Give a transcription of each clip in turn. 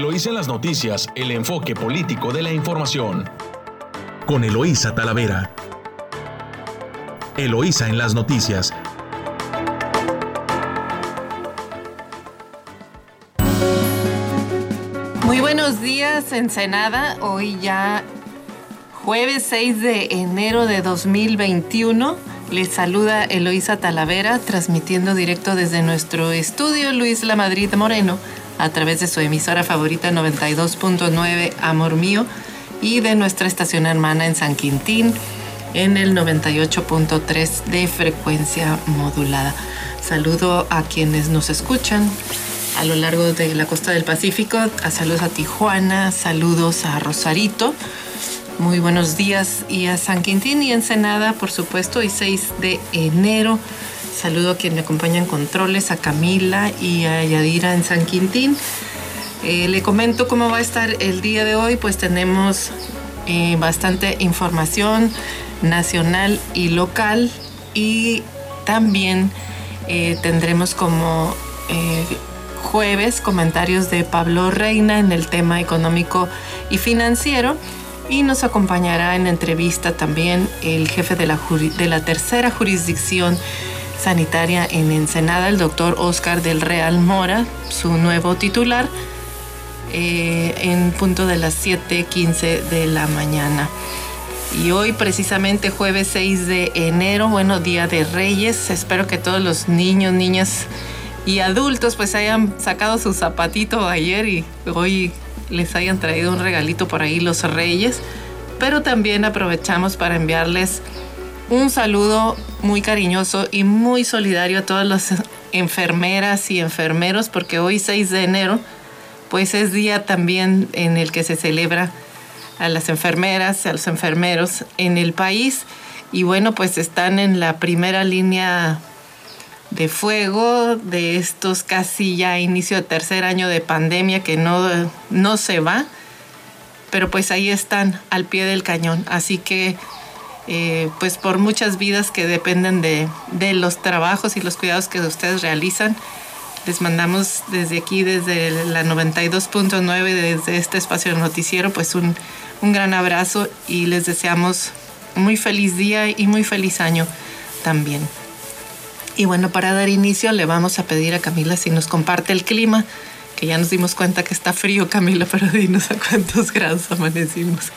Eloísa en las noticias, el enfoque político de la información. Con Eloísa Talavera. Eloísa en las noticias. Muy buenos días, Ensenada. Hoy ya jueves 6 de enero de 2021. Les saluda Eloísa Talavera, transmitiendo directo desde nuestro estudio Luis La Madrid Moreno a través de su emisora favorita 92.9 Amor Mío y de nuestra estación hermana en San Quintín en el 98.3 de frecuencia modulada. Saludo a quienes nos escuchan a lo largo de la costa del Pacífico. A saludos a Tijuana, saludos a Rosarito. Muy buenos días y a San Quintín y Ensenada, por supuesto, y 6 de enero Saludo a quien me acompaña en controles, a Camila y a Yadira en San Quintín. Eh, le comento cómo va a estar el día de hoy, pues tenemos eh, bastante información nacional y local y también eh, tendremos como jueves comentarios de Pablo Reina en el tema económico y financiero y nos acompañará en entrevista también el jefe de la, de la tercera jurisdicción sanitaria en Ensenada, el doctor Oscar del Real Mora, su nuevo titular, eh, en punto de las 7:15 de la mañana. Y hoy, precisamente jueves 6 de enero, bueno, Día de Reyes, espero que todos los niños, niñas y adultos pues hayan sacado su zapatito ayer y hoy les hayan traído un regalito por ahí los reyes. Pero también aprovechamos para enviarles un saludo muy cariñoso y muy solidario a todas las enfermeras y enfermeros porque hoy 6 de enero pues es día también en el que se celebra a las enfermeras, a los enfermeros en el país y bueno pues están en la primera línea de fuego de estos casi ya inicio de tercer año de pandemia que no, no se va, pero pues ahí están al pie del cañón. Así que eh, pues por muchas vidas que dependen de, los trabajos y los cuidados que ustedes realizan. Les mandamos desde aquí, desde la 92.9, desde este espacio del noticiero, pues un, un gran abrazo y les deseamos muy feliz día y muy feliz año también. Y bueno, para dar inicio le vamos a pedir a Camila si nos comparte el clima, que ya nos dimos cuenta que está frío Camila, pero dinos a cuántos grados amanecimos.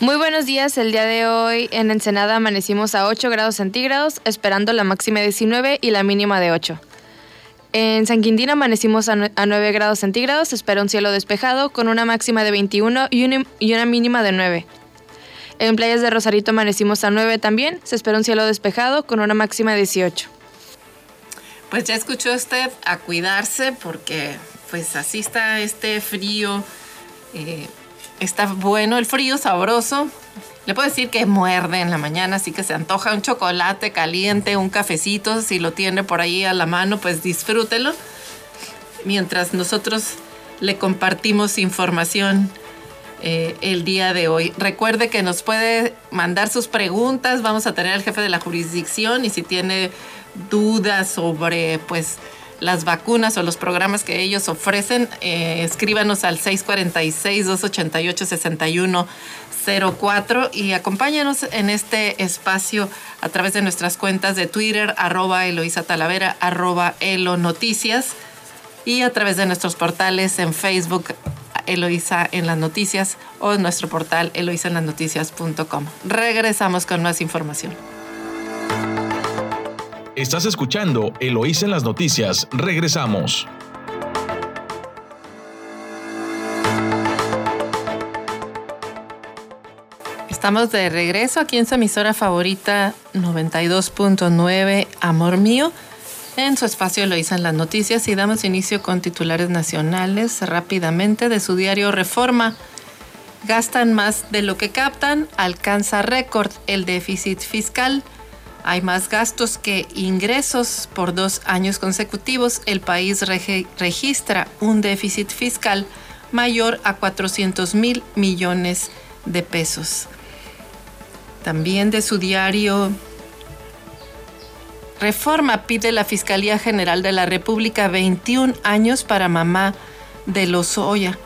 Muy buenos días, el día de hoy en Ensenada amanecimos a 8 grados centígrados, esperando la máxima de 19 y la mínima de 8. En San Quintín amanecimos a 9 grados centígrados, espera un cielo despejado con una máxima de 21 y una, mínima de 9. En playas de Rosarito amanecimos a 9 también, se espera un cielo despejado con una máxima de 18. Pues ya escuchó usted a cuidarse porque pues así está este frío. Eh, Está bueno el frío, sabroso. Le puedo decir que muerde en la mañana, así que se antoja un chocolate caliente, un cafecito, si lo tiene por ahí a la mano, pues disfrútelo. Mientras nosotros le compartimos información eh, el día de hoy. Recuerde que nos puede mandar sus preguntas, vamos a tener al jefe de la jurisdicción y si tiene dudas sobre pues las vacunas o los programas que ellos ofrecen, eh, escríbanos al 646-288-6104 y acompáñanos en este espacio a través de nuestras cuentas de Twitter, arroba Eloisa Talavera, arroba Elo Noticias y a través de nuestros portales en Facebook, Eloisa en las noticias o en nuestro portal eloisaenlasnoticias.com. Regresamos con más información. Estás escuchando Eloísa en las noticias. Regresamos. Estamos de regreso aquí en su emisora favorita 92.9 Amor Mío. En su espacio Eloísa en las noticias y damos inicio con titulares nacionales rápidamente de su diario Reforma. Gastan más de lo que captan, alcanza récord el déficit fiscal. Hay más gastos que ingresos por dos años consecutivos. El país registra un déficit fiscal mayor a 400 mil millones de pesos. También de su diario Reforma pide la Fiscalía General de la República 21 años para mamá de Lozoya.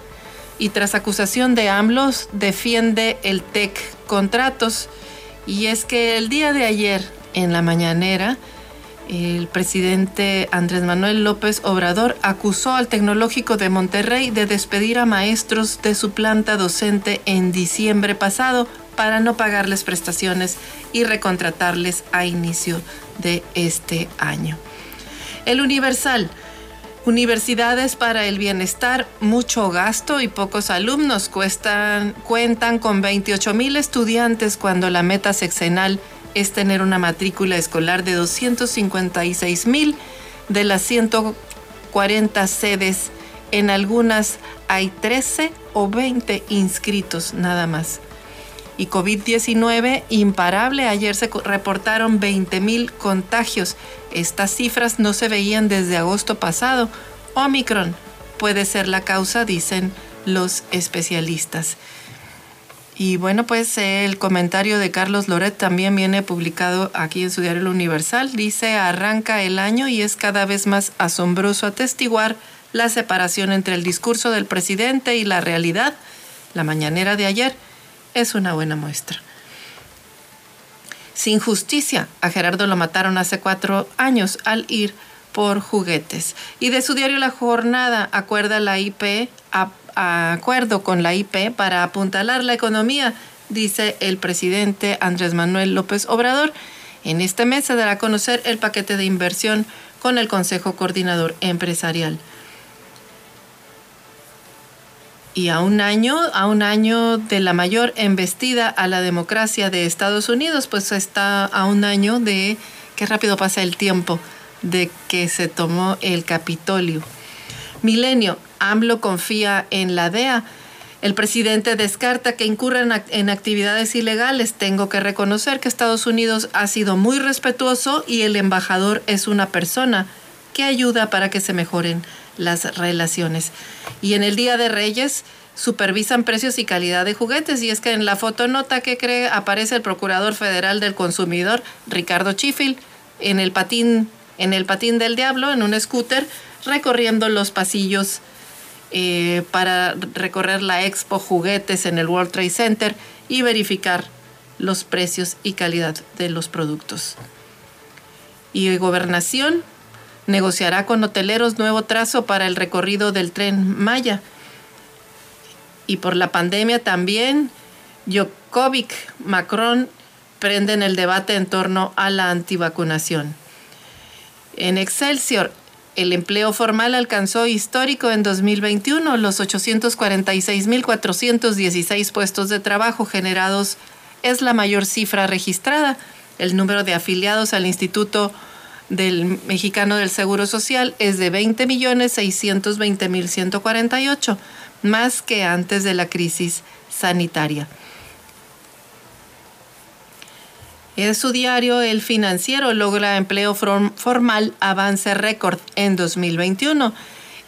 Y tras acusación de AMLOS, defiende el TEC contratos. Y es que el día de ayer, en la mañanera, el presidente Andrés Manuel López Obrador acusó al Tecnológico de Monterrey de despedir a maestros de su planta docente en diciembre pasado para no pagarles prestaciones y recontratarles a inicio de este año. El Universal. Universidades para el bienestar, mucho gasto y pocos alumnos cuestan, cuentan con 28 mil estudiantes cuando la meta sexenal es tener una matrícula escolar de 256 mil de las 140 sedes. En algunas hay 13 o 20 inscritos nada más. Y COVID-19 imparable. Ayer se reportaron 20 mil contagios. Estas cifras no se veían desde agosto pasado. Omicron puede ser la causa, dicen los especialistas. Y bueno, pues el comentario de Carlos Loret también viene publicado aquí en su diario Universal. Dice, arranca el año y es cada vez más asombroso atestiguar la separación entre el discurso del presidente y la realidad. La mañanera de ayer es una buena muestra. Sin justicia, a Gerardo lo mataron hace cuatro años al ir por juguetes. Y de su diario La Jornada, acuerda la IP a acuerdo con la IP para apuntalar la economía, dice el presidente Andrés Manuel López Obrador. En este mes se dará a conocer el paquete de inversión con el Consejo Coordinador Empresarial. Y a un año, a un año de la mayor embestida a la democracia de Estados Unidos, pues está a un año de qué rápido pasa el tiempo de que se tomó el Capitolio. Milenio, AMLO confía en la DEA. El presidente descarta que incurran en actividades ilegales. Tengo que reconocer que Estados Unidos ha sido muy respetuoso y el embajador es una persona que ayuda para que se mejoren las relaciones. Y en el Día de Reyes supervisan precios y calidad de juguetes. Y es que en la fotonota que cree aparece el Procurador Federal del Consumidor, Ricardo Chifil, en el patín, en el patín del diablo, en un scooter, recorriendo los pasillos eh, para recorrer la expo juguetes en el World Trade Center y verificar los precios y calidad de los productos. Y Gobernación negociará con hoteleros nuevo trazo para el recorrido del tren Maya. Y por la pandemia también, Jokovic, Macron prenden el debate en torno a la antivacunación. En Excelsior, el empleo formal alcanzó histórico en 2021 los 846.416 puestos de trabajo generados. Es la mayor cifra registrada. El número de afiliados al Instituto del Mexicano del Seguro Social es de 20.620.148, más que antes de la crisis sanitaria. En su diario El Financiero logra empleo formal avance récord en 2021.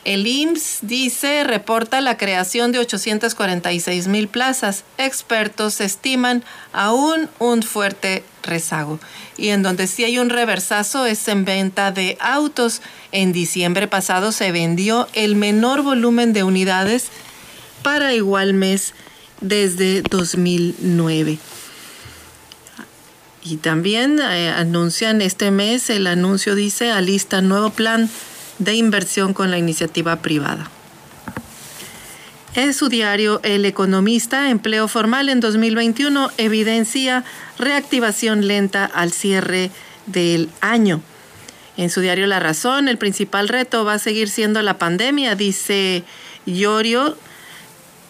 El IMSS dice, reporta la creación de 846 mil plazas. Expertos estiman aún un fuerte rezago. Y en donde sí hay un reversazo es en venta de autos. En diciembre pasado se vendió el menor volumen de unidades para igual mes desde 2009. Y también eh, anuncian este mes, el anuncio dice, alista nuevo plan de inversión con la iniciativa privada. En su diario El Economista, empleo formal en 2021 evidencia reactivación lenta al cierre del año. En su diario La Razón, el principal reto va a seguir siendo la pandemia, dice Llorio,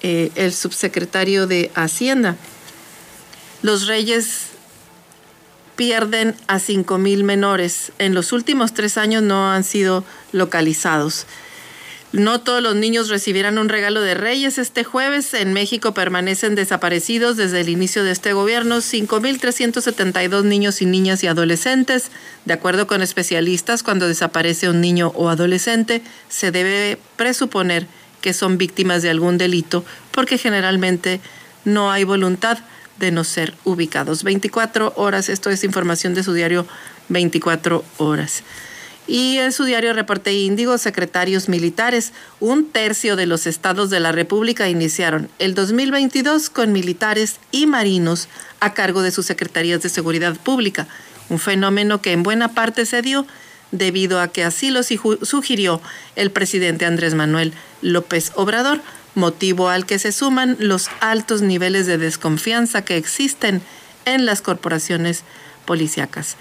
eh, el subsecretario de Hacienda. Los reyes pierden a 5.000 menores. En los últimos tres años no han sido localizados. No todos los niños recibirán un regalo de Reyes este jueves. En México permanecen desaparecidos desde el inicio de este gobierno 5.372 niños y niñas y adolescentes. De acuerdo con especialistas, cuando desaparece un niño o adolescente, se debe presuponer que son víctimas de algún delito porque generalmente no hay voluntad de no ser ubicados. 24 horas, esto es información de su diario 24 horas. Y en su diario Reporte Índigo, secretarios militares, un tercio de los estados de la República iniciaron el 2022 con militares y marinos a cargo de sus secretarías de seguridad pública, un fenómeno que en buena parte se dio debido a que así lo sugirió el presidente Andrés Manuel López Obrador, motivo al que se suman los altos niveles de desconfianza que existen en las corporaciones policíacas.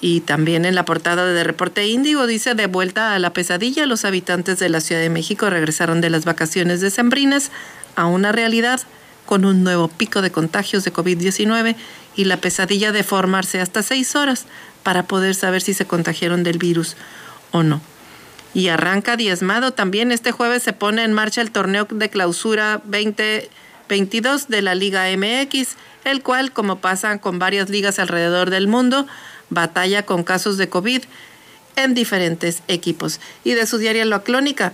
Y también en la portada de Reporte Índigo dice, de vuelta a la pesadilla, los habitantes de la Ciudad de México regresaron de las vacaciones decembrinas a una realidad con un nuevo pico de contagios de COVID-19 y la pesadilla de formarse hasta seis horas para poder saber si se contagiaron del virus o no. Y arranca diezmado también. Este jueves se pone en marcha el torneo de clausura 2022 de la Liga MX, el cual, como pasa con varias ligas alrededor del mundo, batalla con casos de COVID en diferentes equipos. Y de su diario La Crónica,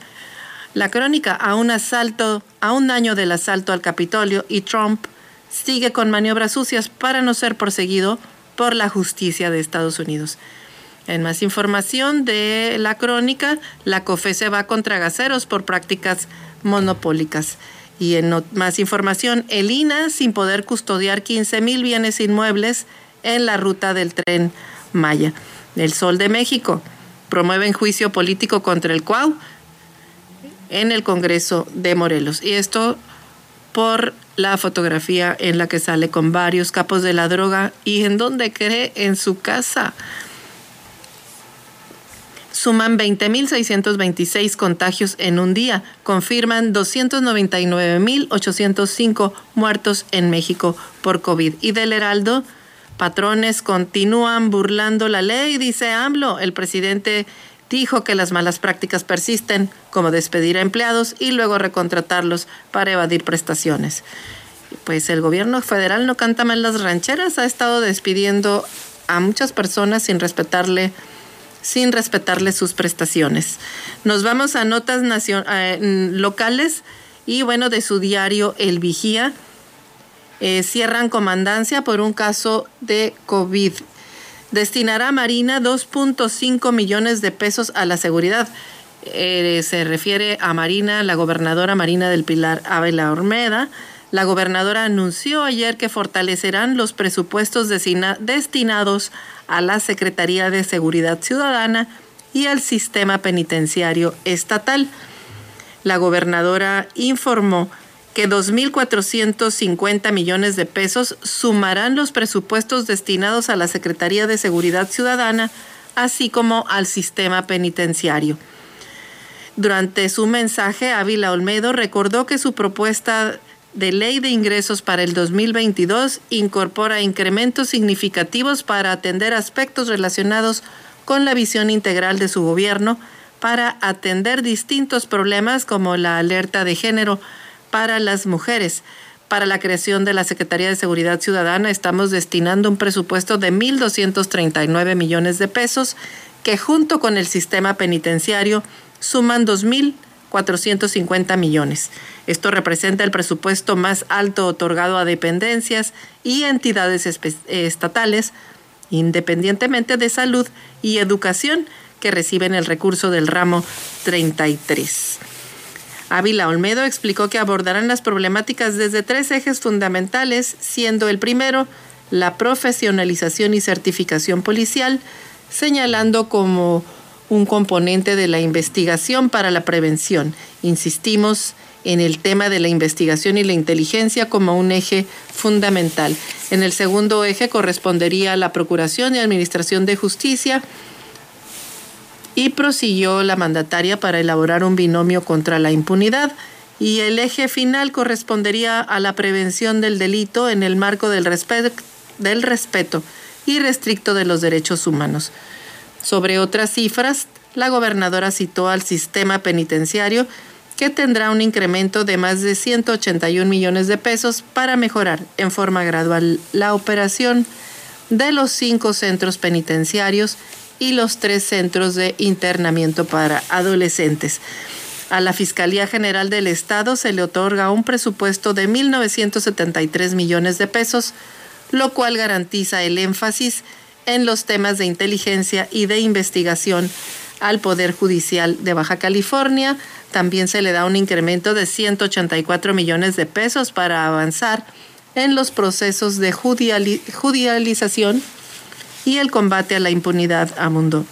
la crónica a un asalto, a un año del asalto al Capitolio y Trump sigue con maniobras sucias para no ser perseguido por la justicia de Estados Unidos. En más información de la crónica, la COFE se va contra gaseros por prácticas monopólicas. Y en más información, el INA sin poder custodiar 15 mil bienes inmuebles en la ruta del tren Maya. El Sol de México promueven juicio político contra el CUAU en el Congreso de Morelos. Y esto por la fotografía en la que sale con varios capos de la droga y en donde cree en su casa. Suman 20.626 contagios en un día. Confirman 299.805 muertos en México por COVID. Y del Heraldo, patrones continúan burlando la ley, dice AMLO. El presidente dijo que las malas prácticas persisten, como despedir a empleados y luego recontratarlos para evadir prestaciones. Pues el gobierno federal no canta mal las rancheras, ha estado despidiendo a muchas personas sin respetarle sin respetarle sus prestaciones. Nos vamos a notas eh, locales y bueno, de su diario El Vigía. Eh, cierran comandancia por un caso de COVID destinará Marina 2.5 millones de pesos a la seguridad. Eh, se refiere a Marina, la gobernadora Marina del Pilar Ávila Ormeda. La gobernadora anunció ayer que fortalecerán los presupuestos destinados a la Secretaría de Seguridad Ciudadana y al sistema penitenciario estatal. La gobernadora informó que 2.450 millones de pesos sumarán los presupuestos destinados a la Secretaría de Seguridad Ciudadana, así como al sistema penitenciario. Durante su mensaje, Ávila Olmedo recordó que su propuesta de ley de ingresos para el 2022 incorpora incrementos significativos para atender aspectos relacionados con la visión integral de su gobierno para atender distintos problemas como la alerta de género, para las mujeres. Para la creación de la Secretaría de Seguridad Ciudadana estamos destinando un presupuesto de 1.239 millones de pesos que junto con el sistema penitenciario suman 2.450 millones. Esto representa el presupuesto más alto otorgado a dependencias y entidades estatales, independientemente de salud y educación, que reciben el recurso del ramo 33. Ávila Olmedo explicó que abordarán las problemáticas desde tres ejes fundamentales, siendo el primero la profesionalización y certificación policial, señalando como un componente de la investigación para la prevención. Insistimos en el tema de la investigación y la inteligencia como un eje fundamental. En el segundo eje correspondería a la Procuración y Administración de Justicia, y prosiguió la mandataria para elaborar un binomio contra la impunidad y el eje final correspondería a la prevención del delito en el marco del, del respeto y restricto de los derechos humanos. Sobre otras cifras, la gobernadora citó al sistema penitenciario que tendrá un incremento de más de 181 millones de pesos para mejorar en forma gradual la operación de los cinco centros penitenciarios y los tres centros de internamiento para adolescentes. A la Fiscalía General del Estado se le otorga un presupuesto de 1.973 millones de pesos, lo cual garantiza el énfasis en los temas de inteligencia y de investigación al Poder Judicial de Baja California. También se le da un incremento de 184 millones de pesos para avanzar en los procesos de judicialización y el combate a la impunidad a mundo.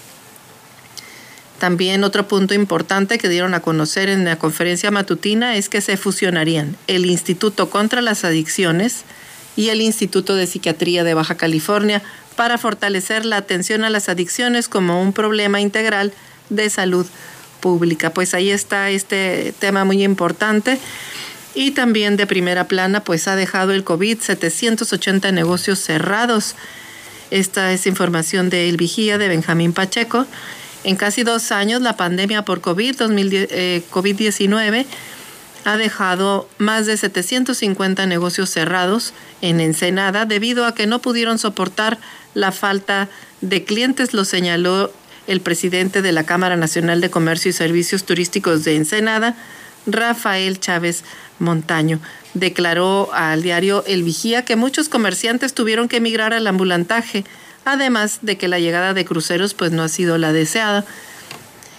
También otro punto importante que dieron a conocer en la conferencia matutina es que se fusionarían el Instituto contra las Adicciones y el Instituto de Psiquiatría de Baja California para fortalecer la atención a las adicciones como un problema integral de salud pública. Pues ahí está este tema muy importante. Y también de primera plana, pues ha dejado el COVID 780 negocios cerrados. Esta es información de El Vigía de Benjamín Pacheco. En casi dos años, la pandemia por COVID-19 eh, COVID ha dejado más de 750 negocios cerrados en Ensenada debido a que no pudieron soportar la falta de clientes, lo señaló el presidente de la Cámara Nacional de Comercio y Servicios Turísticos de Ensenada, Rafael Chávez Montaño. Declaró al diario El Vigía que muchos comerciantes tuvieron que emigrar al ambulantaje además de que la llegada de cruceros pues no ha sido la deseada.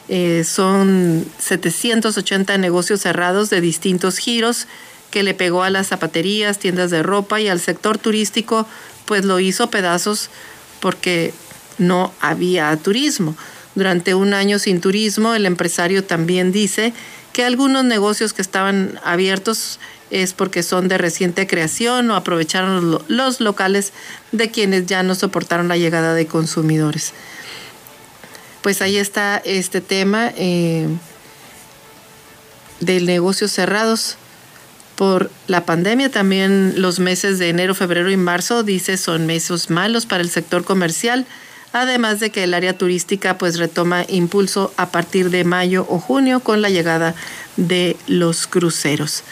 Eh, son 780 negocios cerrados de distintos giros que le pegó a las zapaterías, tiendas de ropa y al sector turístico, pues lo hizo pedazos porque no había turismo. Durante un año sin turismo, el empresario también dice que algunos negocios que estaban abiertos es porque son de reciente creación o aprovecharon los locales de quienes ya no soportaron la llegada de consumidores. Pues ahí está este tema eh, de negocios cerrados por la pandemia. También los meses de enero, febrero y marzo, dice, son meses malos para el sector comercial, además de que el área turística pues retoma impulso a partir de mayo o junio con la llegada de los cruceros.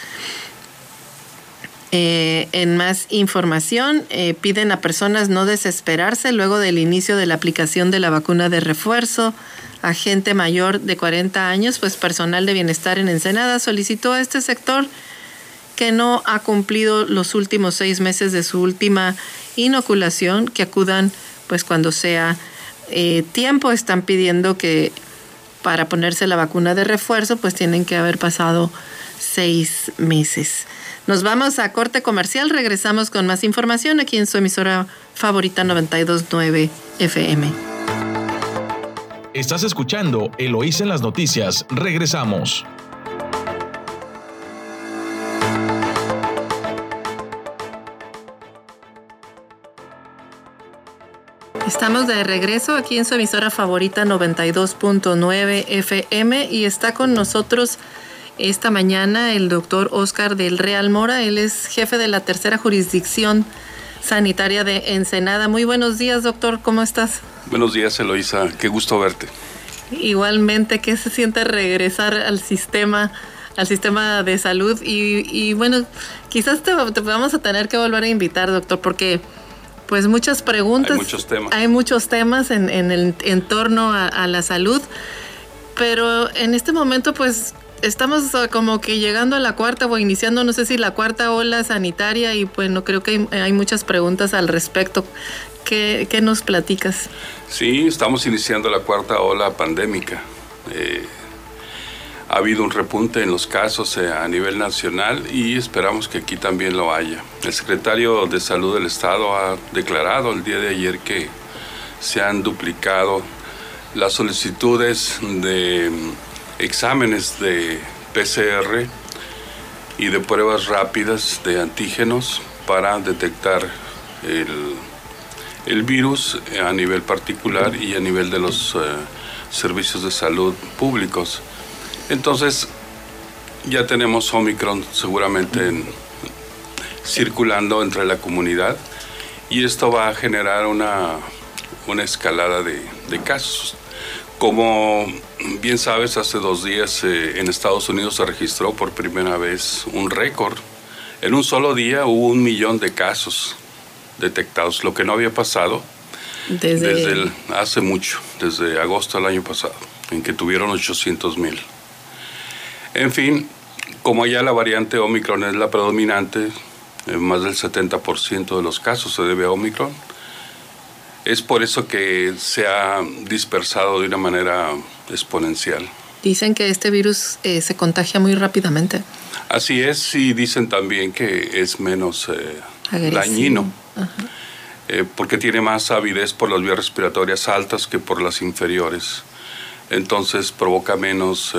Eh, en más información, eh, piden a personas no desesperarse luego del inicio de la aplicación de la vacuna de refuerzo. A gente mayor de 40 años, pues personal de bienestar en Ensenada solicitó a este sector que no ha cumplido los últimos seis meses de su última inoculación, que acudan pues cuando sea eh, tiempo. Están pidiendo que para ponerse la vacuna de refuerzo pues tienen que haber pasado seis meses. Nos vamos a corte comercial, regresamos con más información aquí en su emisora favorita 929 FM. Estás escuchando Eloís en las noticias, regresamos. Estamos de regreso aquí en su emisora favorita 92.9 FM y está con nosotros esta mañana el doctor Oscar del Real Mora. Él es jefe de la tercera jurisdicción sanitaria de Ensenada. Muy buenos días, doctor. ¿Cómo estás? Buenos días, Eloisa. Qué gusto verte. Igualmente, ¿qué se siente regresar al sistema? al sistema de salud y, bueno, quizás te, vamos a tener que volver a invitar, doctor, porque pues muchas preguntas. Hay muchos temas. Hay muchos temas en, el entorno a, a la salud, pero en este momento pues estamos como que llegando a la cuarta o iniciando, no sé si la cuarta ola sanitaria y bueno, creo que hay, muchas preguntas al respecto. ¿Qué, nos platicas? Sí, estamos iniciando la cuarta ola pandémica. Eh, ha habido un repunte en los casos eh, a nivel nacional y esperamos que aquí también lo haya. El secretario de Salud del Estado ha declarado el día de ayer que se han duplicado las solicitudes de exámenes de PCR y de pruebas rápidas de antígenos para detectar el, virus a nivel particular y a nivel de los eh, servicios de salud públicos. Entonces, ya tenemos Omicron seguramente circulando entre la comunidad y esto va a generar una, una escalada de, de casos. Como bien sabes, hace dos días eh, en Estados Unidos se registró por primera vez un récord. En un solo día hubo un millón de casos detectados, lo que no había pasado desde, hace mucho, desde agosto del año pasado, en que tuvieron 800 mil. En fin, como ya la variante Omicron es la predominante, más del 70% de los casos se debe a Omicron, Es por eso que se ha dispersado de una manera exponencial. Dicen que este virus eh, se contagia muy rápidamente. Así es, y dicen también que es menos eh, dañino, eh, porque tiene más avidez por las vías respiratorias altas que por las inferiores. Entonces provoca menos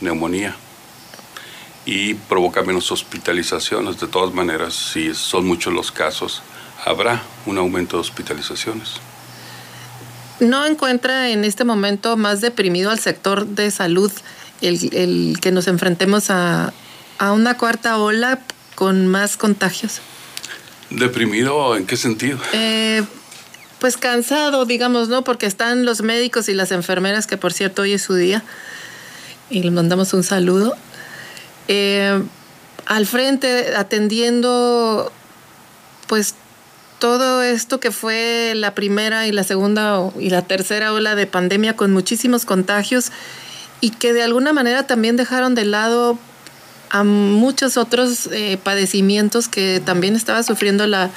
neumonía y provoca menos hospitalizaciones. De todas maneras, si son muchos los casos, habrá un aumento de hospitalizaciones. ¿No encuentra en este momento más deprimido al sector de salud el, que nos enfrentemos a, una cuarta ola con más contagios? ¿Deprimido en qué sentido? Eh, pues cansado, digamos, ¿no? Porque están los médicos y las enfermeras, que por cierto hoy es su día, y les mandamos un saludo. Eh, al frente atendiendo pues todo esto que fue la primera y la segunda y la tercera ola de pandemia con muchísimos contagios y que de alguna manera también dejaron de lado a muchos otros eh, padecimientos que también estaba sufriendo la,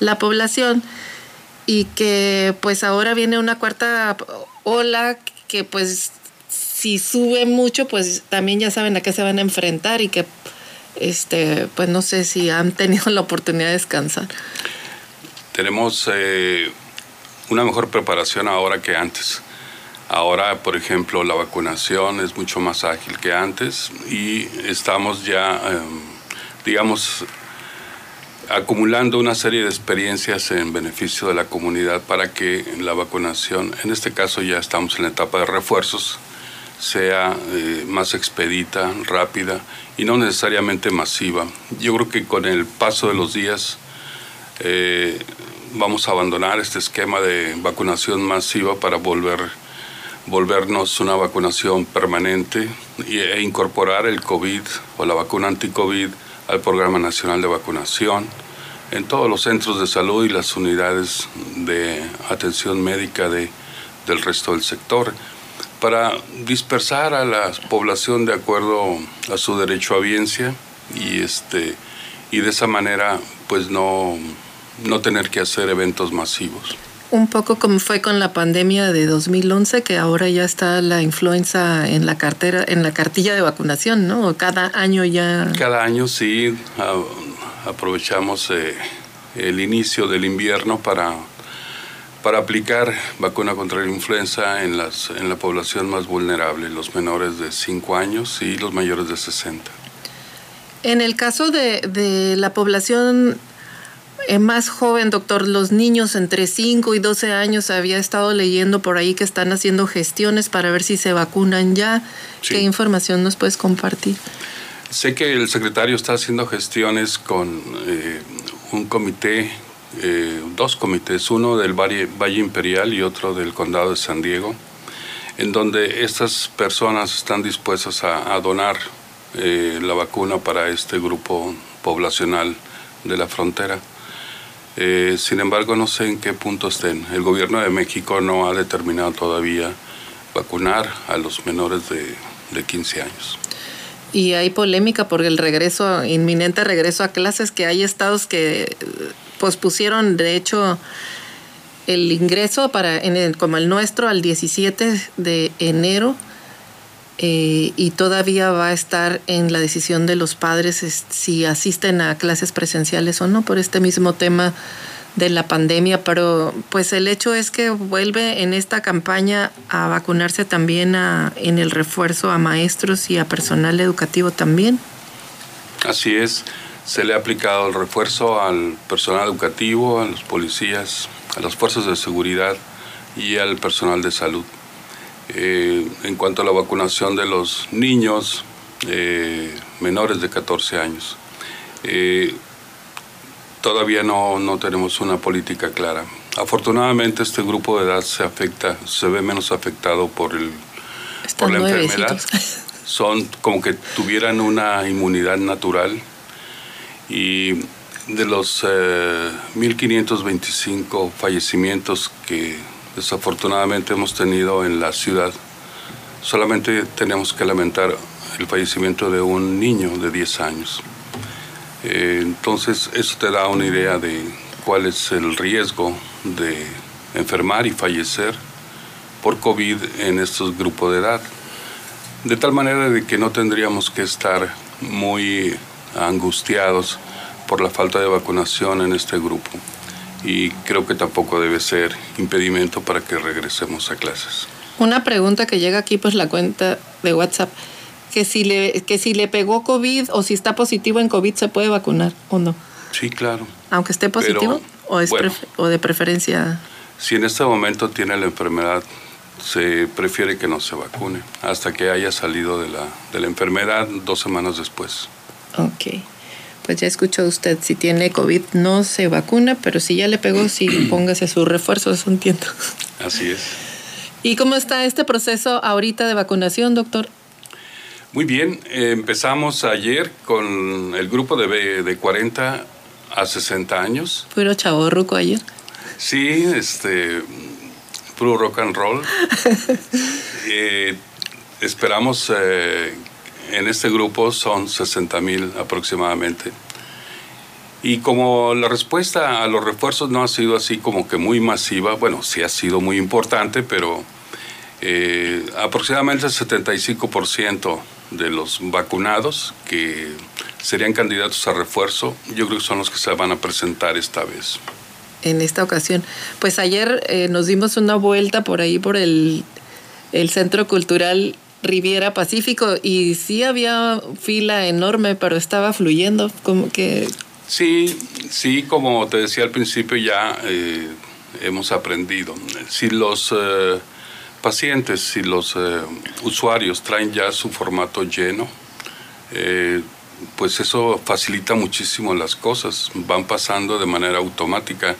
la población y que pues ahora viene una cuarta ola que pues si sube mucho, pues también ya saben a qué se van a enfrentar y que, este, pues no sé si han tenido la oportunidad de descansar. Tenemos eh, una mejor preparación ahora que antes. Ahora, por ejemplo, la vacunación es mucho más ágil que antes y estamos ya, em, digamos, acumulando una serie de experiencias en beneficio de la comunidad para que la vacunación, en este caso ya estamos en la etapa de refuerzos, sea eh, más expedita, rápida y no necesariamente masiva. Yo creo que con el paso de los días eh, vamos a abandonar este esquema de vacunación masiva para volver volvernos una vacunación permanente e incorporar el COVID o la vacuna anti-COVID al Programa Nacional de Vacunación en todos los centros de salud y las unidades de atención médica de, del resto del sector para dispersar a la población de acuerdo a su derecho a biencia y este y de esa manera pues no, no tener que hacer eventos masivos. Un poco como fue con la pandemia de 2011, que ahora ya está la influenza en la cartera, en la cartilla de vacunación, ¿no? Cada año ya. Cada año sí aprovechamos eh, el inicio del invierno para para aplicar vacuna contra la influenza en, las, en la población más vulnerable, los menores de 5 años y los mayores de 60. En el caso de, la población eh, más joven, doctor, los niños entre 5 y 12 años, había estado leyendo por ahí que están haciendo gestiones para ver si se vacunan ya. ¿Qué información nos puedes compartir? Sé que el secretario está haciendo gestiones con eh, un comité eh, dos comités, uno del Valle, Imperial y otro del Condado de San Diego, en donde estas personas están dispuestas a, donar eh, la vacuna para este grupo poblacional de la frontera. Eh, sin embargo, no sé en qué punto estén. El gobierno de México no ha determinado todavía vacunar a los menores de, de 15 años. Y hay polémica por el regreso, inminente regreso a clases, que hay estados que pospusieron, de hecho, el ingreso para en como el nuestro al 17 de enero eh, y todavía va a estar en la decisión de los padres si asisten a clases presenciales o no por este mismo tema de la pandemia, pero pues el hecho es que vuelve en esta campaña a vacunarse también a, en el refuerzo a maestros y a personal educativo también. Así es se le ha aplicado el refuerzo al personal educativo, a los policías, a las fuerzas de seguridad y al personal de salud. Eh, en cuanto a la vacunación de los niños eh, menores de 14 años, eh, todavía no, no, tenemos una política clara. Afortunadamente este grupo de edad se afecta, se ve menos afectado por, el, por la enfermedad. Son como que tuvieran una inmunidad natural y de los 1.525 eh, fallecimientos que desafortunadamente hemos tenido en la ciudad, solamente tenemos que lamentar el fallecimiento de un niño de 10 años. Eh, entonces, eso te da una idea de cuál es el riesgo de, enfermar y fallecer por COVID en estos grupos de edad. De tal manera de que no tendríamos que estar muy angustiados por la falta de vacunación en este grupo. Y creo que tampoco debe ser impedimento para que regresemos a clases. Una pregunta que llega aquí, pues la cuenta de WhatsApp, que si le, que si le pegó COVID o si está positivo en COVID, ¿se puede vacunar o no? Sí, claro. Aunque esté positivo o, es o de preferencia. Si en este momento tiene la enfermedad, se prefiere que no se vacune hasta que haya salido de la, de la enfermedad dos semanas después. Ok. Pues ya escuchó usted, si tiene COVID no se vacuna, pero si ya le pegó, sí póngase su refuerzo, eso entiendo. Así es. ¿Y cómo está este proceso ahorita de vacunación, doctor? Muy bien, empezamos ayer con el grupo de, de 40 a 60 años. Puro chavo ruco ayer. Sí, este, puro rock and roll. Eh, esperamos, eh, en este grupo son 60 mil aproximadamente. Y como la respuesta a los refuerzos no ha sido así como que muy masiva, bueno, sí ha sido muy importante, pero eh, aproximadamente el 75% de los vacunados que serían candidatos a refuerzo, yo creo que son los que se van a presentar esta vez. En esta ocasión. Pues ayer eh, nos dimos una vuelta por ahí, por el, el Centro Cultural Riviera Pacífico, y sí había fila enorme, pero estaba fluyendo, como que... Sí, sí, como te decía al principio, ya eh, hemos aprendido. Si los... Eh, pacientes, si los eh, usuarios traen ya su formato lleno, pues eso facilita muchísimo las cosas, van pasando de manera automática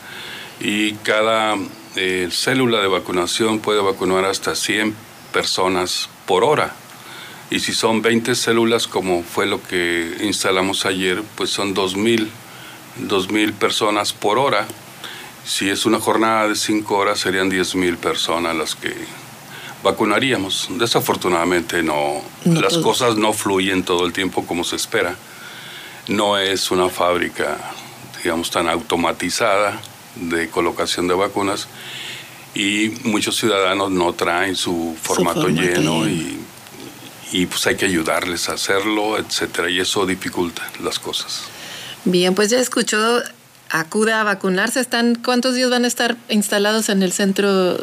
y cada célula de vacunación puede vacunar hasta 100 personas por hora. Y si son 20 células, como fue lo que instalamos ayer, pues son 2.000, 2.000 personas por hora. Si es una jornada de 5 horas, serían 10.000 personas las que vacunaríamos. Desafortunadamente no, las cosas no fluyen todo el tiempo como se espera. No es una fábrica, digamos, tan automatizada de colocación de vacunas y muchos ciudadanos no traen su formato, lleno y, y, pues hay que ayudarles a hacerlo, etcétera, y eso dificulta las cosas. Bien, pues ya escuchó, acuda a vacunarse. ¿Están, ¿Cuántos días van a estar instalados en el centro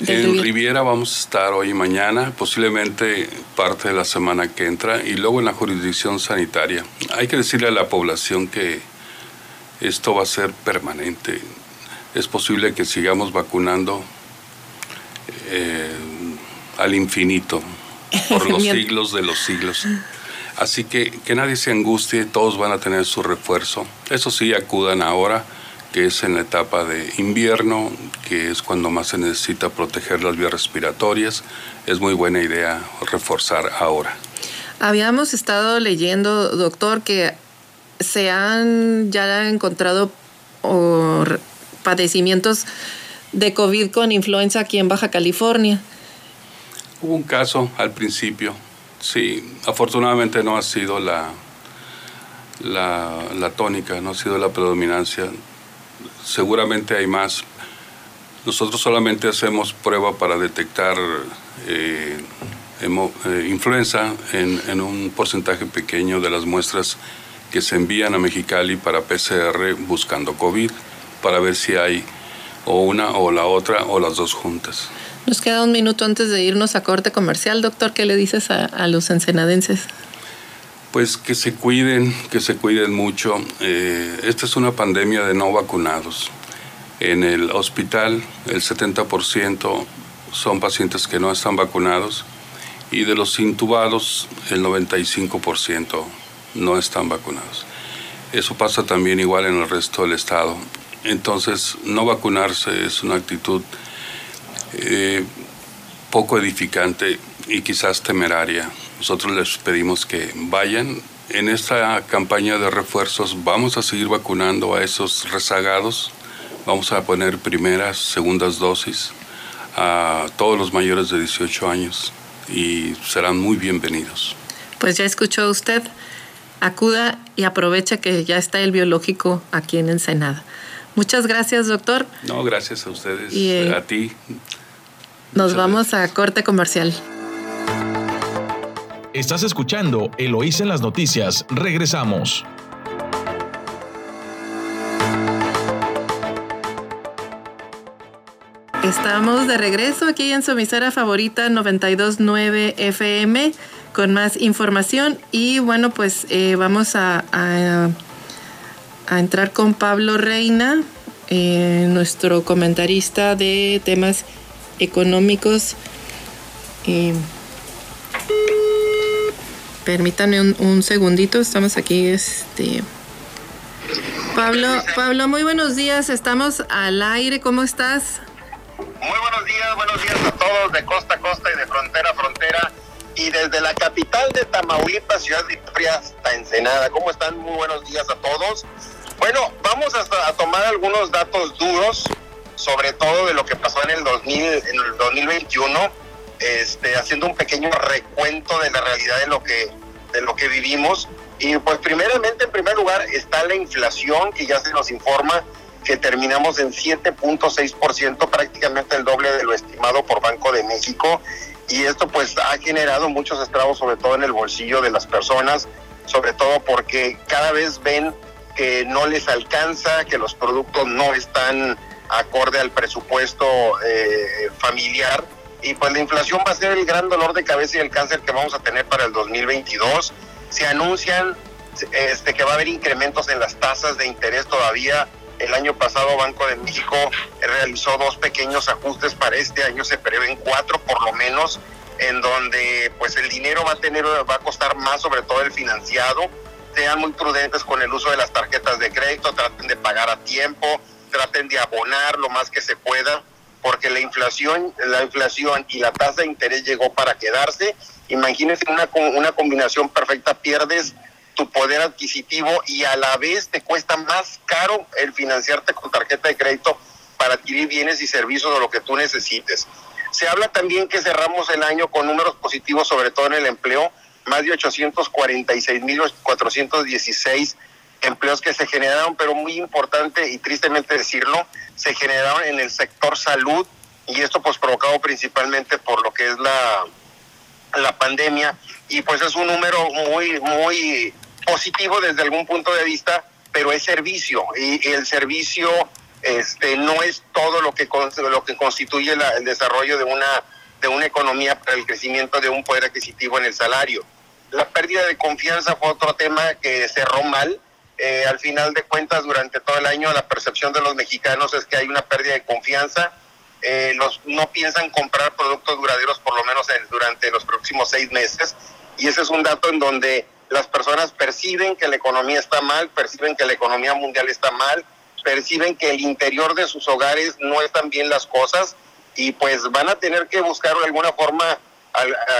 en Riviera vamos a estar hoy y mañana, posiblemente parte de la semana que entra, y luego en la jurisdicción sanitaria. Hay que decirle a la población que esto va a ser permanente. Es posible que sigamos vacunando eh, al infinito, por los siglos de los siglos. Así que que nadie se angustie, todos van a tener su refuerzo. Eso sí, acudan ahora que es en la etapa de invierno, que es cuando más se necesita proteger las vías respiratorias. Es muy buena idea reforzar ahora. Habíamos estado leyendo, doctor, que se han ya encontrado padecimientos de COVID con influenza aquí en Baja California. Hubo un caso al principio, sí, afortunadamente no ha sido la, la, tónica, no ha sido la predominancia seguramente hay más. Nosotros solamente hacemos prueba para detectar eh, eh, influenza en, un porcentaje pequeño de las muestras que se envían a Mexicali para PCR buscando COVID, para ver si hay o una o la otra o las dos juntas. Nos queda un minuto antes de irnos a corte comercial, doctor. ¿Qué le dices a los ensenadenses? Pues que se cuiden, que se cuiden mucho. Eh, esta es una pandemia de no vacunados. En el hospital el 70% son pacientes que no están vacunados y de los intubados el 95% no están vacunados. Eso pasa también igual en el resto del estado. Entonces, no vacunarse es una actitud eh, poco edificante y quizás temeraria. Nosotros les pedimos que vayan. En esta campaña de refuerzos vamos a seguir vacunando a esos rezagados. Vamos a poner primeras, segundas dosis a todos los mayores de 18 años y serán muy bienvenidos. Pues ya escuchó usted, acuda y aprovecha que ya está el biológico aquí en Ensenada. Muchas gracias, doctor. No, gracias a ustedes, y, a ti. Nos vamos a corte comercial. Estás escuchando Eloís en las noticias. Regresamos. Estamos de regreso aquí en su emisora favorita 929 FM con más información y bueno pues eh, vamos a, a, entrar con Pablo Reina, eh, nuestro comentarista de temas económicos. permítanme un, un, segundito, estamos aquí este Pablo, Pablo, muy buenos días, estamos al aire, ¿cómo estás? Muy buenos días, buenos días a todos de costa a costa y de frontera a frontera. Y desde la capital de Tamaulipas, Ciudad Victoria, hasta Ensenada. ¿Cómo están? Muy buenos días a todos. Bueno, vamos a, tomar algunos datos duros, sobre todo de lo que pasó en el, 2000, en el 2021, este, haciendo un pequeño recuento de la realidad de lo que, de lo que vivimos. Y pues primeramente, en primer lugar, está la inflación, que ya se nos informa que terminamos en 7.6%, prácticamente el doble de lo estimado por Banco de México. Y esto pues ha generado muchos estragos, sobre todo en el bolsillo de las personas, sobre todo porque cada vez ven que no les alcanza, que los productos no están acorde al presupuesto eh, familiar. Y pues la inflación va a ser el gran dolor de cabeza y el cáncer que vamos a tener para el 2022. Se anuncian este, que va a haber incrementos en las tasas de interés todavía el año pasado Banco de México realizó dos pequeños ajustes para este año, se prevén cuatro por lo menos, en donde pues el dinero va a tener, va a costar más, sobre todo el financiado. Sean muy prudentes con el uso de las tarjetas de crédito, traten de pagar a tiempo, traten de abonar lo más que se pueda, porque la inflación, la inflación y la tasa de interés llegó para quedarse. Imagínense una, una combinación perfecta, pierdes tu poder adquisitivo y a la vez te cuesta más caro el financiarte con tarjeta de crédito para adquirir bienes y servicios de lo que tú necesites. Se habla también que cerramos el año con números positivos, sobre todo en el empleo, más de 846.416 empleos que se generaron, pero muy importante y tristemente decirlo, se generaron en el sector salud y esto pues provocado principalmente por lo que es la, la pandemia y pues es un número muy, muy positivo desde algún punto de vista, pero es servicio y, el servicio este, no es todo lo que, lo que constituye el desarrollo de una, de una economía para el crecimiento de un poder adquisitivo en el salario. La pérdida de confianza fue otro tema que cerró mal. Eh, al final de cuentas, durante todo el año, la percepción de los mexicanos es que hay una pérdida de confianza. Eh, los, no piensan comprar productos duraderos por lo menos durante los próximos seis meses. Y ese es un dato en donde las personas perciben que la economía está mal, perciben que la economía mundial está mal, perciben que el interior de sus hogares no están bien las cosas y pues van a tener que buscar de alguna forma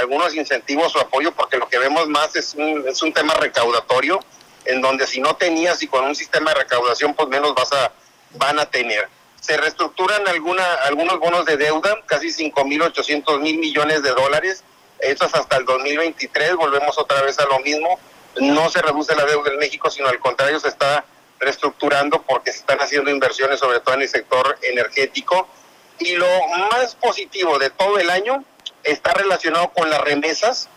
algunos incentivos o apoyo porque lo que vemos más es un, es un tema recaudatorio en donde si no tenías y con un sistema de recaudación pues menos vas a van a tener. Se reestructuran alguna, algunos bonos de deuda, casi 5.800 mil millones de dólares, eso es hasta el 2023, volvemos otra vez a lo mismo. No se reduce la deuda en México, sino al contrario, se está reestructurando porque se están haciendo inversiones, sobre todo en el sector energético. Y lo más positivo de todo el año está relacionado con las remesas.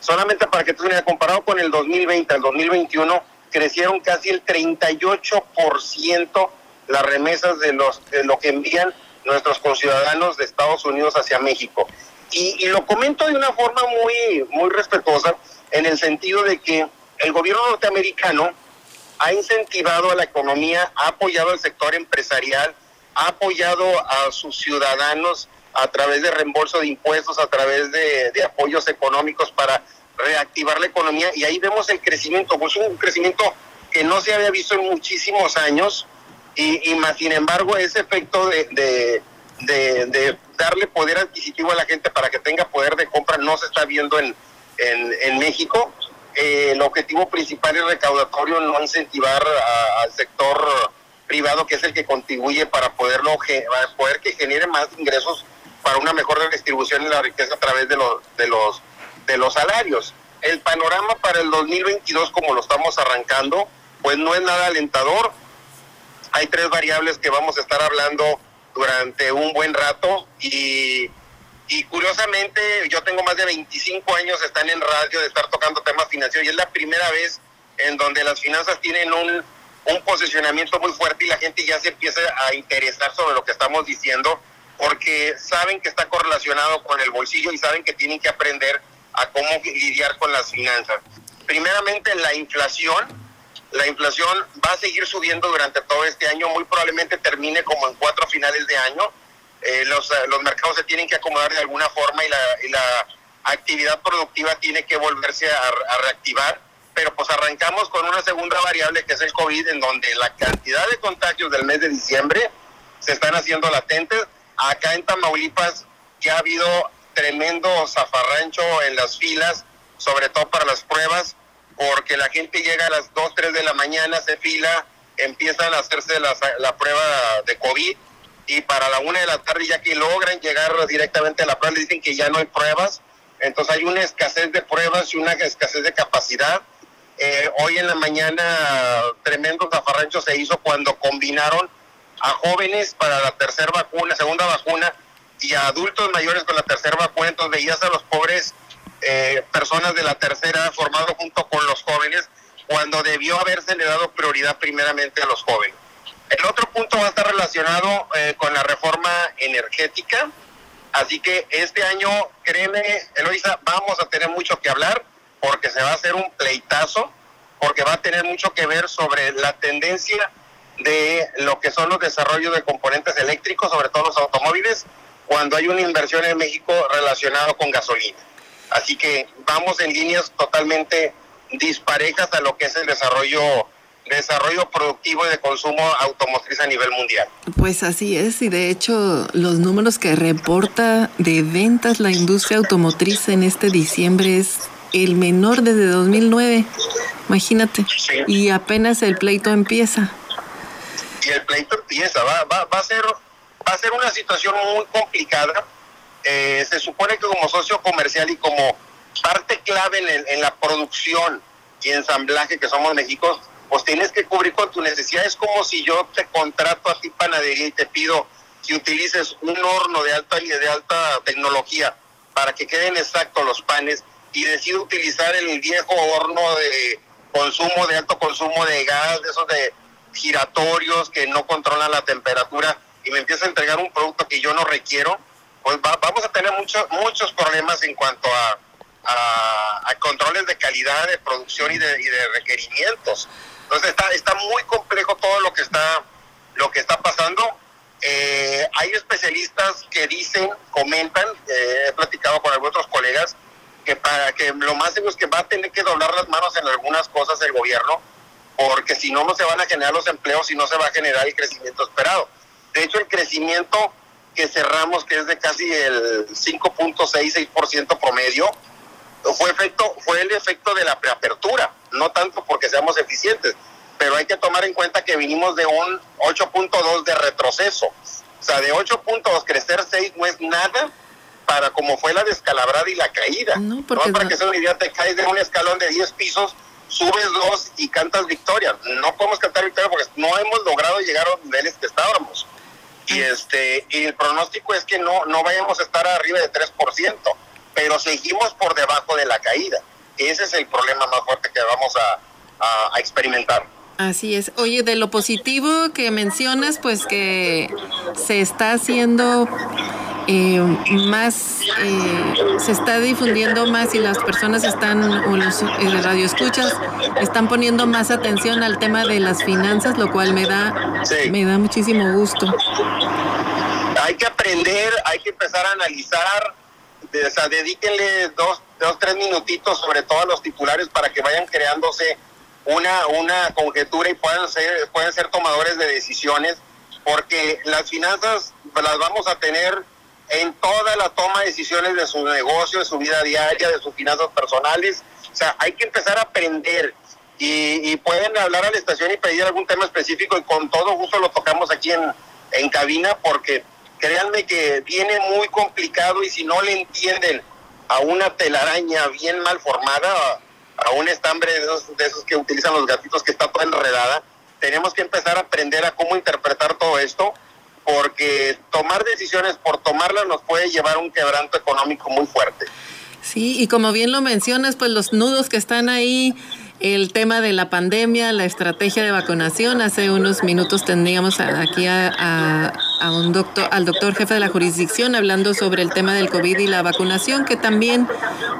Solamente para que tú veas, comparado con el 2020 al 2021, crecieron casi el 38% las remesas de, los, de lo que envían nuestros conciudadanos de Estados Unidos hacia México. Y, lo comento de una forma muy, muy respetuosa, en el sentido de que el gobierno norteamericano ha incentivado a la economía, ha apoyado al sector empresarial, ha apoyado a sus ciudadanos a través de reembolso de impuestos, a través de, apoyos económicos para reactivar la economía y ahí vemos el crecimiento, pues un crecimiento que no se había visto en muchísimos años y, más sin embargo ese efecto de, de, darle poder adquisitivo a la gente para que tenga poder de compra no se está viendo en, en, México. Eh, el objetivo principal es recaudatorio, no incentivar al sector privado, que es el que contribuye para poderlo para poder que genere más ingresos para una mejor distribución de la riqueza a través de los, de los, de los salarios. El panorama para el 2022, como lo estamos arrancando, pues no es nada alentador. hay tres variables que vamos a estar hablando durante un buen rato y, y curiosamente yo tengo más de 25 años están en radio de estar tocando temas financieros y es la primera vez en donde las finanzas tienen un, un posicionamiento muy fuerte y la gente ya se empieza a interesar sobre lo que estamos diciendo porque saben que está correlacionado con el bolsillo y saben que tienen que aprender a cómo lidiar con las finanzas. Primeramente, la inflación. La inflación va a seguir subiendo durante todo este año, muy probablemente termine como en cuatro finales de año. Eh, los, eh, los mercados se tienen que acomodar de alguna forma y la, y la actividad productiva tiene que volverse a, a reactivar pero pues arrancamos con una segunda variable que es el COVID, en donde la cantidad de contagios del mes de diciembre se están haciendo latentes. Acá en Tamaulipas ya ha habido tremendo zafarrancho en las filas, sobre todo para las pruebas, porque la gente llega a las 2, 3 de la mañana, se fila, empiezan a hacerse la, la prueba de COVID y para la 1 de la tarde ya que logran llegar directamente a la prueba, le dicen que ya no hay pruebas. Entonces hay una escasez de pruebas y una escasez de capacidad eh, hoy en la mañana tremendo zafarrancho se hizo cuando combinaron a jóvenes para la tercera vacuna, segunda vacuna, y a adultos mayores con la tercera vacuna, entonces veías a los pobres eh, personas de la tercera formado junto con los jóvenes, cuando debió haberse le dado prioridad primeramente a los jóvenes. El otro punto va a estar relacionado eh, con la reforma energética, así que este año, créeme, Eloisa, vamos a tener mucho que hablar porque se va a hacer un pleitazo, porque va a tener mucho que ver sobre la tendencia de lo que son los desarrollos de componentes eléctricos, sobre todo los automóviles, cuando hay una inversión en México relacionada con gasolina. Así que vamos en líneas totalmente disparejas a lo que es el desarrollo desarrollo productivo y de consumo automotriz a nivel mundial. Pues así es, y de hecho los números que reporta de ventas la industria automotriz en este diciembre es el menor desde 2009, imagínate. Y apenas el pleito empieza. Y el pleito empieza, va, va, va, a, ser, va a ser una situación muy complicada. Eh, se supone que como socio comercial y como parte clave en, en la producción y ensamblaje que somos México, pues tienes que cubrir con tu necesidad. Es como si yo te contrato a ti panadería y te pido que utilices un horno de alta, de alta tecnología para que queden exactos los panes y decido utilizar el viejo horno de consumo, de alto consumo de gas, de esos de giratorios que no controlan la temperatura y me empieza a entregar un producto que yo no requiero, pues vamos a tener muchos muchos problemas en cuanto a, a, controles de calidad de producción y de, y de requerimientos. Entonces está, está muy complejo todo lo que está, lo que está pasando. Eh, hay especialistas que dicen, comentan, eh, he platicado con algunos colegas, que para que lo más seguro es que va a tener que doblar las manos en algunas cosas el gobierno, porque si no, no se van a generar los empleos y no se va a generar el crecimiento esperado. De hecho, el crecimiento que cerramos, que es de casi el 5.66% promedio, fue, efecto, fue el efecto de la preapertura, no tanto porque seamos eficientes, pero hay que tomar en cuenta que vinimos de un 8.2 de retroceso. O sea, de 8.2 crecer 6 no es nada para como fue la descalabrada y la caída. No, para que sea una idea, te caes de un escalón de 10 pisos, subes dos y cantas victoria. No podemos cantar victoria porque no hemos logrado llegar a los niveles que estábamos. Y este y el pronóstico es que no, no vayamos a estar arriba de 3%, pero seguimos por debajo de la caída. Ese es el problema más fuerte que vamos a, a experimentar. Así es. Oye, de lo positivo que mencionas, pues que se está haciendo eh, más, eh, se está difundiendo más y las personas están, o los eh, radioescuchas, están poniendo más atención al tema de las finanzas, lo cual me da, me da muchísimo gusto. Hay que aprender, hay que empezar a analizar, o sea, dedíquenle dos, dos, tres minutitos sobre todo a los titulares para que vayan creándose una, una conjetura y puedan ser, pueden ser tomadores de decisiones, porque las finanzas las vamos a tener en toda la toma de decisiones de su negocio, de su vida diaria, de sus finanzas personales. O sea, hay que empezar a aprender y, pueden hablar a la estación y pedir algún tema específico y con todo gusto lo tocamos aquí en, en cabina porque créanme que viene muy complicado y si no le entienden a una telaraña bien mal formada, a un estambre de esos, de esos que utilizan los gatitos que está toda enredada, tenemos que empezar a aprender a cómo interpretar todo esto, porque tomar decisiones por tomarlas nos puede llevar a un quebranto económico muy fuerte. Sí, y como bien lo mencionas, pues los nudos que están ahí el tema de la pandemia, la estrategia de vacunación. Hace unos minutos tendríamos aquí a, un doctor, al doctor jefe de la jurisdicción hablando sobre el tema del COVID y la vacunación, que también,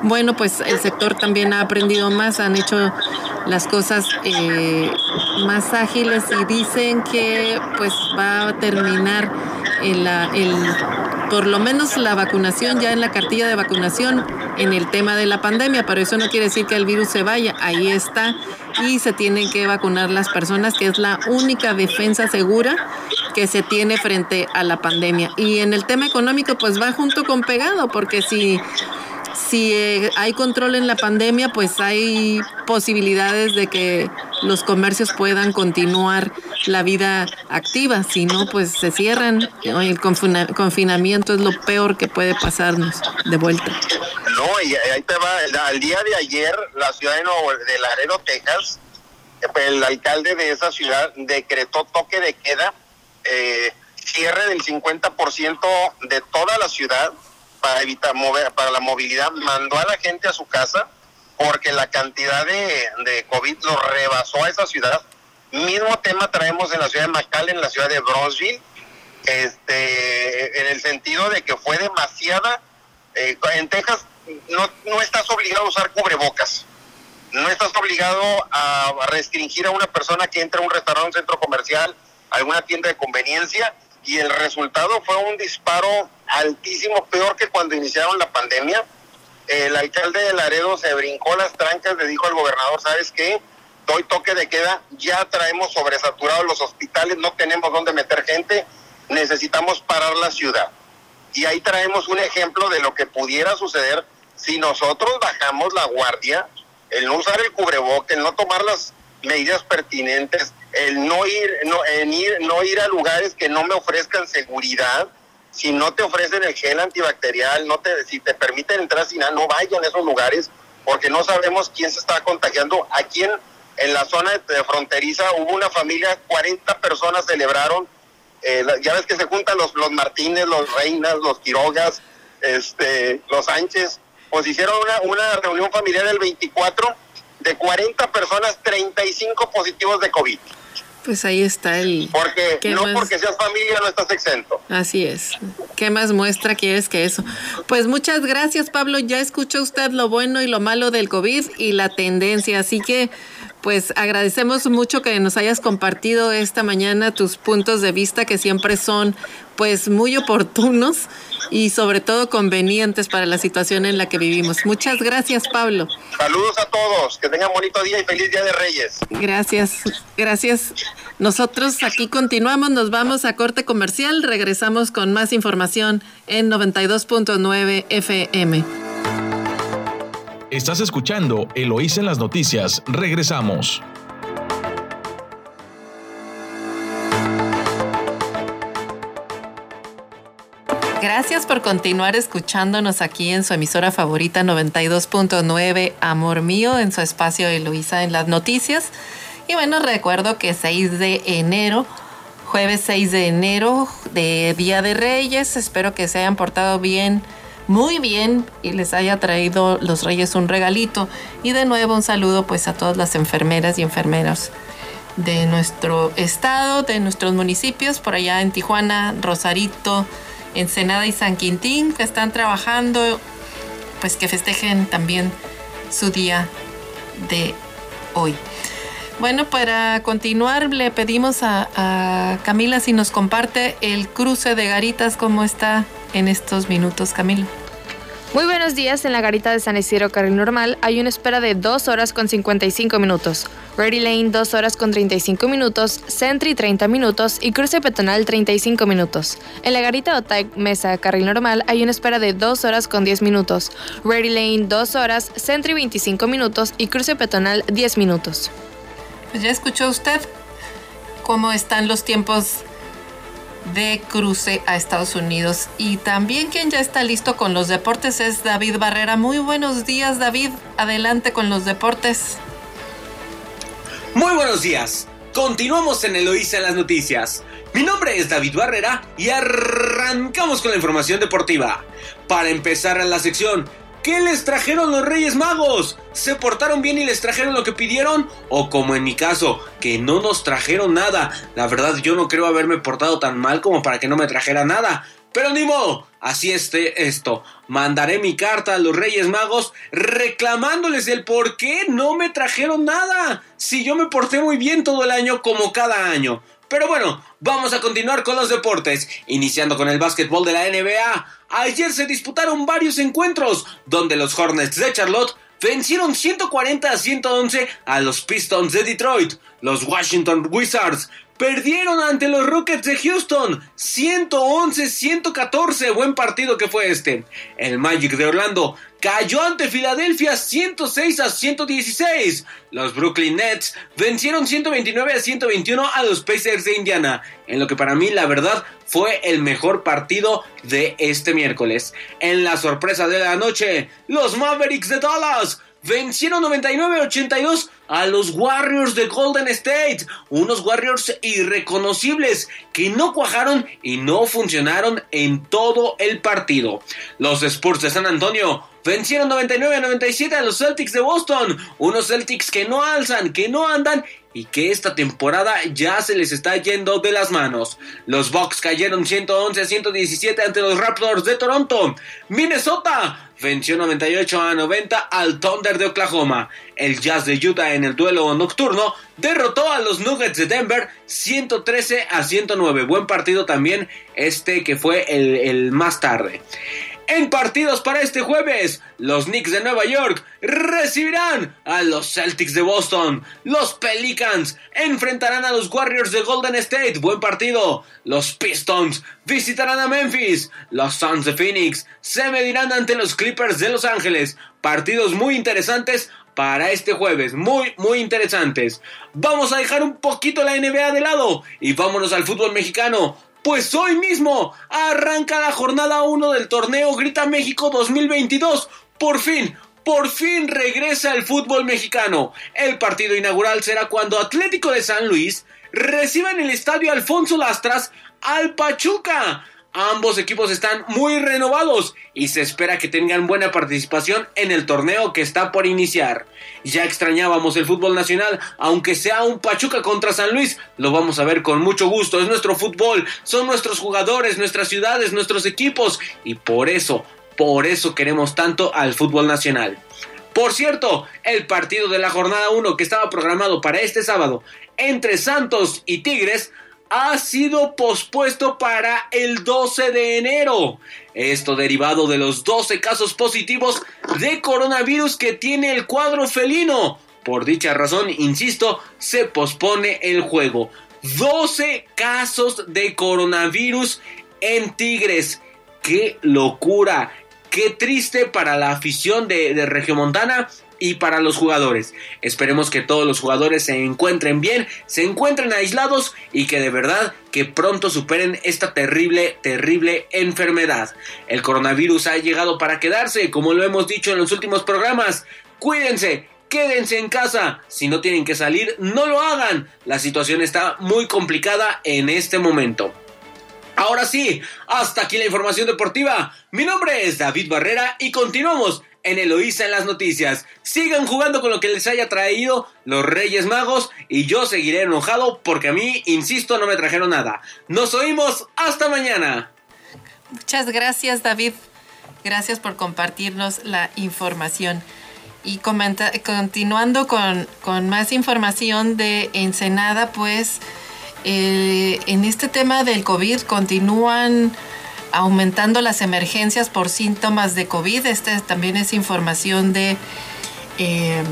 bueno, pues el sector también ha aprendido más, han hecho las cosas eh, más ágiles y dicen que pues va a terminar el, el, por lo menos la vacunación ya en la cartilla de vacunación en el tema de la pandemia, pero eso no quiere decir que el virus se vaya, ahí está. Y se tienen que vacunar las personas, que es la única defensa segura que se tiene frente a la pandemia. Y en el tema económico, pues va junto con pegado, porque si si eh, hay control en la pandemia, pues hay posibilidades de que los comercios puedan continuar la vida activa. Si no, pues se cierran. El confinamiento es lo peor que puede pasarnos de vuelta. No, y ahí te va. Al día de ayer, la ciudad de, Nuevo, de Laredo, Texas, el alcalde de esa ciudad decretó toque de queda, eh, cierre del 50% de toda la ciudad para evitar mover, para la movilidad, mandó a la gente a su casa porque la cantidad de, de COVID lo rebasó a esa ciudad. Mismo tema traemos en la ciudad de McAllen, en la ciudad de Bronzeville, este, en el sentido de que fue demasiada. Eh, en Texas no, no estás obligado a usar cubrebocas, no estás obligado a restringir a una persona que entra a un restaurante, un centro comercial, alguna tienda de conveniencia, y el resultado fue un disparo altísimo, peor que cuando iniciaron la pandemia. El alcalde de Laredo se brincó las trancas, le dijo al gobernador, ¿sabes qué? Doy toque de queda, ya traemos sobresaturados los hospitales, no tenemos dónde meter gente, necesitamos parar la ciudad. Y ahí traemos un ejemplo de lo que pudiera suceder si nosotros bajamos la guardia, el no usar el cubreboque, el no tomar las medidas pertinentes, el no ir, no, en ir, no ir a lugares que no me ofrezcan seguridad, si no te ofrecen el gel antibacterial, no te, si te permiten entrar sin nada, no vayan a esos lugares porque no sabemos quién se está contagiando. Aquí en, en la zona fronteriza hubo una familia, 40 personas celebraron, eh, ya ves que se juntan los, los Martínez, los Reinas, los Quirogas, este, los Sánchez, pues hicieron una, una reunión familiar el 24 de 40 personas, 35 positivos de COVID. Pues ahí está el... Porque no porque seas familia no estás exento. Así es. ¿Qué más muestra quieres que eso? Pues muchas gracias Pablo. Ya escuchó usted lo bueno y lo malo del COVID y la tendencia. Así que pues agradecemos mucho que nos hayas compartido esta mañana tus puntos de vista que siempre son pues muy oportunos y sobre todo convenientes para la situación en la que vivimos. Muchas gracias, Pablo. Saludos a todos, que tengan bonito día y feliz Día de Reyes. Gracias, gracias. Nosotros aquí continuamos, nos vamos a corte comercial, regresamos con más información en 92.9 FM. Estás escuchando Eloís en las noticias, regresamos. Gracias por continuar escuchándonos aquí en su emisora favorita 92.9 Amor Mío, en su espacio de Luisa en las noticias. Y bueno, recuerdo que 6 de enero, jueves 6 de enero de Día de Reyes, espero que se hayan portado bien, muy bien y les haya traído los Reyes un regalito. Y de nuevo un saludo pues a todas las enfermeras y enfermeros de nuestro estado, de nuestros municipios, por allá en Tijuana, Rosarito, Ensenada y San Quintín que están trabajando, pues que festejen también su día de hoy. Bueno, para continuar le pedimos a, a, Camila si nos comparte el cruce de garitas, cómo está en estos minutos, Camila. Muy buenos días. En la garita de San Isidro Carril Normal hay una espera de 2 horas con 55 minutos. Ready Lane 2 horas con 35 minutos. Sentry 30 minutos. Y cruce peatonal 35 minutos. En la garita Otay Mesa Carril Normal hay una espera de 2 horas con 10 minutos. Ready Lane 2 horas. Sentry 25 minutos. Y cruce peatonal 10 minutos. Pues ya escuchó usted cómo están los tiempos de cruce a Estados Unidos. Y también quien ya está listo con los deportes es David Barrera. Muy buenos días, David. Adelante con los deportes. Muy buenos días. continuamos en Eloísa en las noticias. Mi nombre es David Barrera y arrancamos con la información deportiva. Para empezar en la sección, ¿qué les trajeron los Reyes Magos? ¿Se portaron bien y les trajeron lo que pidieron? O como en mi caso, que no nos trajeron nada. La verdad yo no creo haberme portado tan mal como para que no me trajera nada. Pero ni modo, así esté esto. Mandaré mi carta a los Reyes Magos reclamándoles el por qué no me trajeron nada. Si yo me porté muy bien todo el año como cada año. Pero bueno, vamos a continuar con los deportes, iniciando con el básquetbol de la NBA. Ayer se disputaron varios encuentros, donde los Hornets de Charlotte vencieron 140 a 111 a los Pistons de Detroit. Los Washington Wizards Perdieron ante los Rockets de Houston. 111-114. Buen partido que fue este. El Magic de Orlando cayó ante Filadelfia 106 a 116. Los Brooklyn Nets vencieron 129 a 121 a los Pacers de Indiana. En lo que para mí la verdad fue el mejor partido de este miércoles. En la sorpresa de la noche, los Mavericks de Dallas vencieron 99-82 a los Warriors de Golden State, unos Warriors irreconocibles que no cuajaron y no funcionaron en todo el partido. Los Spurs de San Antonio vencieron 99-97 a los Celtics de Boston, unos Celtics que no alzan, que no andan y que esta temporada ya se les está yendo de las manos. Los Bucks cayeron 111 a 117 ante los Raptors de Toronto. Minnesota venció 98 a 90 al Thunder de Oklahoma. El Jazz de Utah en el duelo nocturno derrotó a los Nuggets de Denver 113 a 109. Buen partido también este que fue el, el más tarde. En partidos para este jueves, los Knicks de Nueva York recibirán a los Celtics de Boston. Los Pelicans enfrentarán a los Warriors de Golden State. Buen partido. Los Pistons visitarán a Memphis. Los Suns de Phoenix se medirán ante los Clippers de Los Ángeles. Partidos muy interesantes para este jueves. Muy, muy interesantes. Vamos a dejar un poquito la NBA de lado y vámonos al fútbol mexicano. Pues hoy mismo arranca la jornada 1 del torneo Grita México 2022. Por fin, por fin regresa el fútbol mexicano. El partido inaugural será cuando Atlético de San Luis reciba en el estadio Alfonso Lastras al Pachuca. Ambos equipos están muy renovados y se espera que tengan buena participación en el torneo que está por iniciar. Ya extrañábamos el fútbol nacional, aunque sea un Pachuca contra San Luis, lo vamos a ver con mucho gusto. Es nuestro fútbol, son nuestros jugadores, nuestras ciudades, nuestros equipos y por eso, por eso queremos tanto al fútbol nacional. Por cierto, el partido de la jornada 1 que estaba programado para este sábado entre Santos y Tigres ha sido pospuesto para el 12 de enero. Esto derivado de los 12 casos positivos de coronavirus que tiene el cuadro felino. Por dicha razón, insisto, se pospone el juego. 12 casos de coronavirus en Tigres. ¡Qué locura! Qué triste para la afición de, de Regiomontana y para los jugadores. Esperemos que todos los jugadores se encuentren bien, se encuentren aislados y que de verdad que pronto superen esta terrible, terrible enfermedad. El coronavirus ha llegado para quedarse, como lo hemos dicho en los últimos programas. Cuídense, quédense en casa. Si no tienen que salir, no lo hagan. La situación está muy complicada en este momento. Ahora sí, hasta aquí la información deportiva. Mi nombre es David Barrera y continuamos en Eloísa en las noticias. Sigan jugando con lo que les haya traído los Reyes Magos y yo seguiré enojado porque a mí, insisto, no me trajeron nada. Nos oímos hasta mañana. Muchas gracias David. Gracias por compartirnos la información. Y continuando con, con, más información de Ensenada, pues eh, en este tema del COVID continúan aumentando las emergencias por síntomas de COVID. Esta también es información de eh,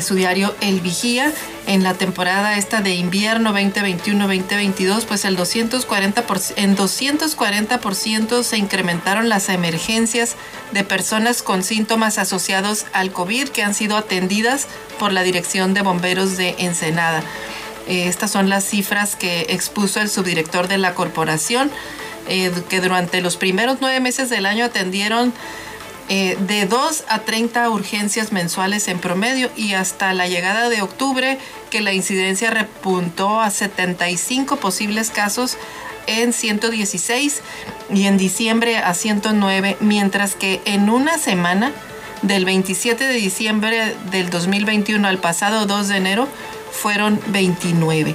su diario El Vigía. En la temporada esta de invierno 2021-2022, pues el 240 en 240% se incrementaron las emergencias de personas con síntomas asociados al COVID que han sido atendidas por la Dirección de Bomberos de Ensenada. Eh, estas son las cifras que expuso el subdirector de la corporación. Eh, que durante los primeros nueve meses del año atendieron eh, de 2 a 30 urgencias mensuales en promedio y hasta la llegada de octubre que la incidencia repuntó a 75 posibles casos en 116 y en diciembre a 109, mientras que en una semana del 27 de diciembre del 2021 al pasado 2 de enero fueron 29.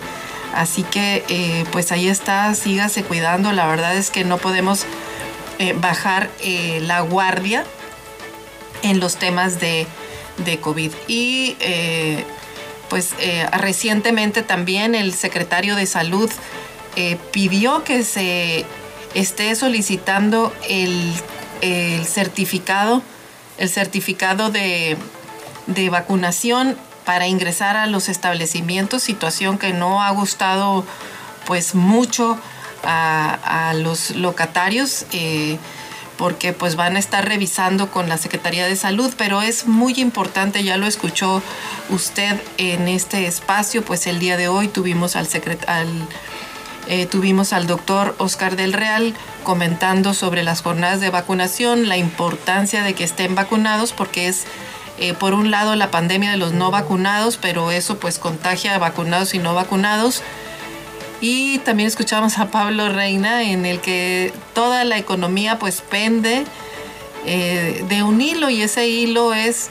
Así que eh, pues ahí está, sígase cuidando. La verdad es que no podemos eh, bajar eh, la guardia en los temas de, de COVID. Y pues recientemente también el secretario de salud pidió que se esté solicitando el, el certificado, el certificado de, de vacunación para ingresar a los establecimientos, situación que no ha gustado pues mucho a, los locatarios. Eh, porque pues van a estar revisando con la Secretaría de Salud, pero es muy importante, ya lo escuchó usted en este espacio, pues el día de hoy tuvimos al, al eh, tuvimos al doctor Oscar del Real comentando sobre las jornadas de vacunación, la importancia de que estén vacunados porque es eh, por un lado la pandemia de los no vacunados, pero eso pues contagia a vacunados y no vacunados. Y también escuchamos a Pablo Reina en el que toda la economía pues pende eh, de un hilo y ese hilo es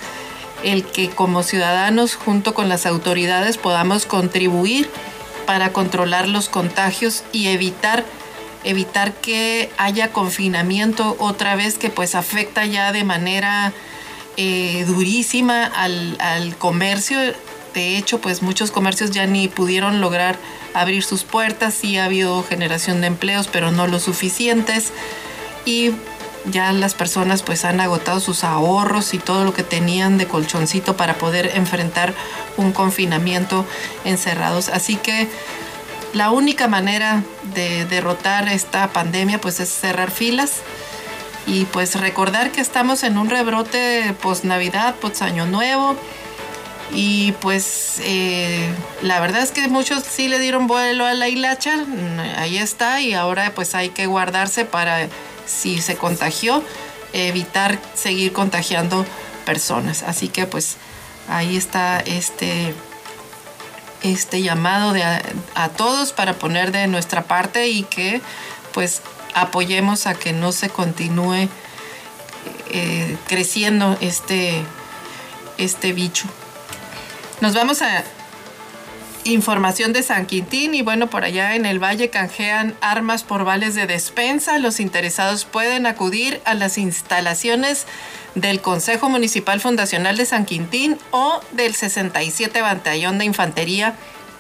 el que como ciudadanos junto con las autoridades podamos contribuir para controlar los contagios y evitar evitar que haya confinamiento otra vez que pues afecta ya de manera eh, durísima al, comercio. De hecho, pues muchos comercios ya ni pudieron lograr abrir sus puertas. Sí ha habido generación de empleos, pero no lo suficientes. Y ya las personas pues han agotado sus ahorros y todo lo que tenían de colchoncito para poder enfrentar un confinamiento encerrados. Así que la única manera de derrotar esta pandemia pues es cerrar filas y pues recordar que estamos en un rebrote post Navidad, post Año Nuevo. Y pues eh, la verdad es que muchos sí le dieron vuelo a la hilacha, ahí está, y ahora pues hay que guardarse para si se contagió, evitar seguir contagiando personas. Así que pues ahí está este, este llamado de a todos para poner de nuestra parte y que pues apoyemos a que no se continúe eh, creciendo este, este bicho. Nos vamos a información de San Quintín y bueno, por allá en el valle canjean armas por vales de despensa. Los interesados pueden acudir a las instalaciones del Consejo Municipal Fundacional de San Quintín o del 67 Batallón de Infantería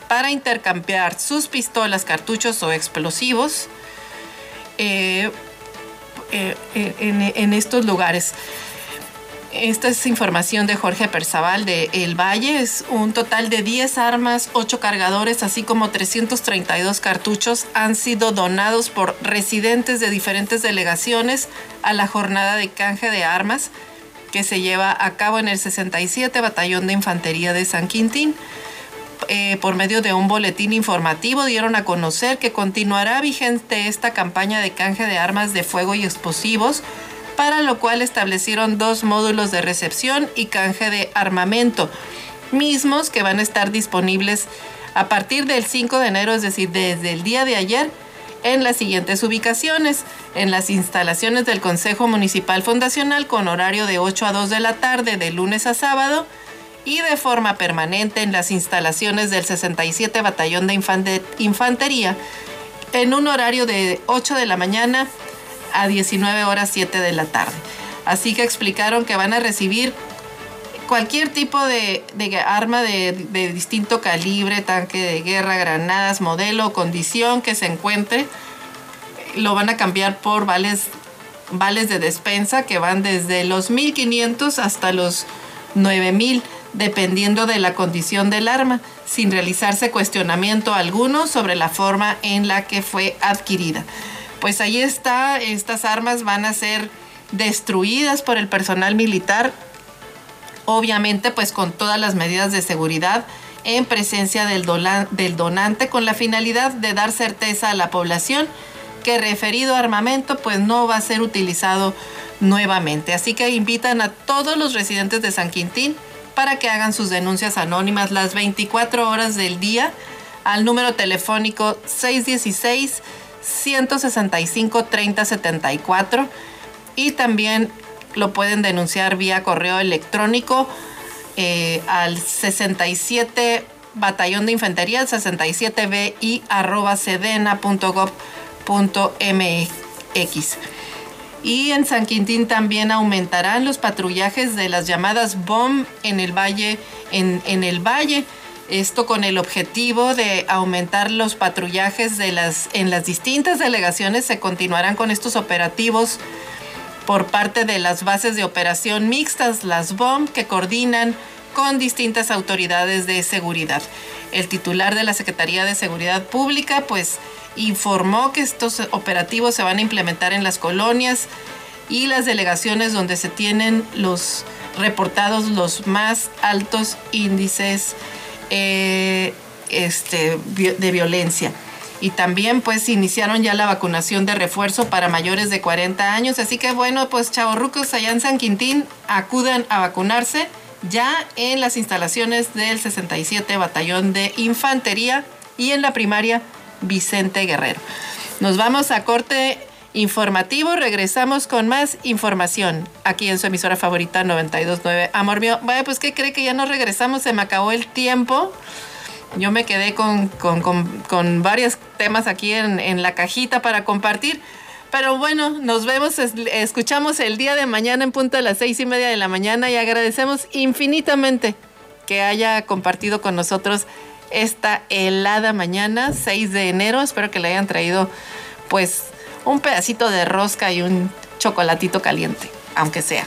para intercambiar sus pistolas, cartuchos o explosivos eh, eh, en, estos lugares. Esta es información de Jorge Perzaval de El Valle. Es un total de 10 armas, 8 cargadores, así como 332 cartuchos han sido donados por residentes de diferentes delegaciones a la jornada de canje de armas que se lleva a cabo en el 67 Batallón de Infantería de San Quintín. Eh, por medio de un boletín informativo dieron a conocer que continuará vigente esta campaña de canje de armas de fuego y explosivos, para lo cual establecieron dos módulos de recepción y canje de armamento, mismos que van a estar disponibles a partir del 5 de enero, es decir, desde el día de ayer, en las siguientes ubicaciones, en las instalaciones del Consejo Municipal Fundacional con horario de 8 a 2 de la tarde de lunes a sábado, y de forma permanente en las instalaciones del 67 Batallón de Infantería en un horario de 8 de la mañana a 19 horas 7 de la tarde. Así que explicaron que van a recibir cualquier tipo de, arma de, distinto calibre, tanque de guerra, granadas, modelo, condición que se encuentre. Lo van a cambiar por vales, vales de despensa que van desde los 1500 hasta los 9000 dependiendo de la condición del arma, sin realizarse cuestionamiento alguno sobre la forma en la que fue adquirida. Pues ahí está, estas armas van a ser destruidas por el personal militar, obviamente pues con todas las medidas de seguridad en presencia del, donante con la finalidad de dar certeza a la población que referido armamento pues no va a ser utilizado nuevamente. Así que invitan a todos los residentes de San Quintín para que hagan sus denuncias anónimas las 24 horas del día al número telefónico 616 165 3074 y también lo pueden denunciar vía correo electrónico eh, al 67 Batallón de Infantería, 67BI arroba sedena.gov.mx. Y en San Quintín también aumentarán los patrullajes de las llamadas BOM en el valle, en, en el valle. Esto con el objetivo de aumentar los patrullajes de las, en las distintas delegaciones. Se continuarán con estos operativos por parte de las bases de operación mixtas, las BOM, que coordinan con distintas autoridades de seguridad. El titular de la Secretaría de Seguridad Pública, pues, informó que estos operativos se van a implementar en las colonias y las delegaciones donde se tienen los reportados los más altos índices eh, este, de violencia. Y también pues iniciaron ya la vacunación de refuerzo para mayores de 40 años. Así que bueno, pues chavorrucos allá en San Quintín acudan a vacunarse ya en las instalaciones del 67 Batallón de Infantería y en la primaria Vicente Guerrero. Nos vamos a corte informativo, regresamos con más información aquí en su emisora favorita 929. Amor mío, vaya, pues ¿qué cree que ya nos regresamos? Se me acabó el tiempo. Yo me quedé con, con, varios temas aquí en, en la cajita para compartir. Pero bueno, nos vemos, escuchamos el día de mañana en punto de las seis y media de la mañana y agradecemos infinitamente que haya compartido con nosotros esta helada mañana, 6 de enero. Espero que le hayan traído pues un pedacito de rosca y un chocolatito caliente, aunque sea.